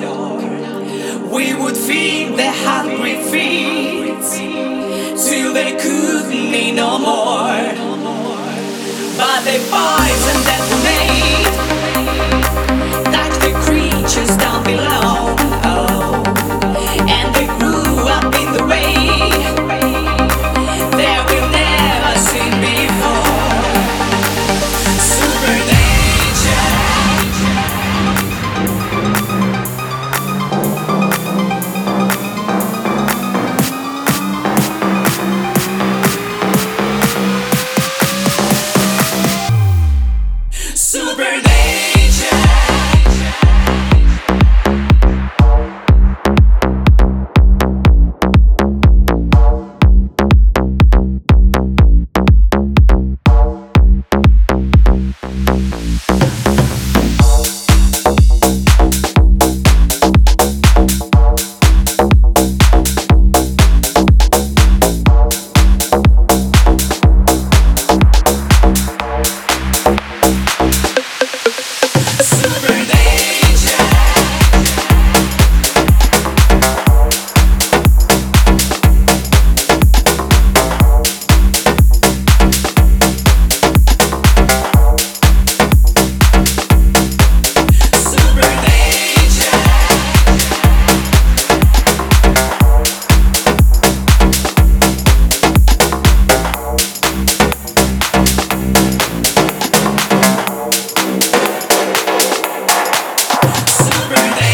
door, we would feed the hungry feet till they couldn't eat no more. But they fight and then. over there. Every day.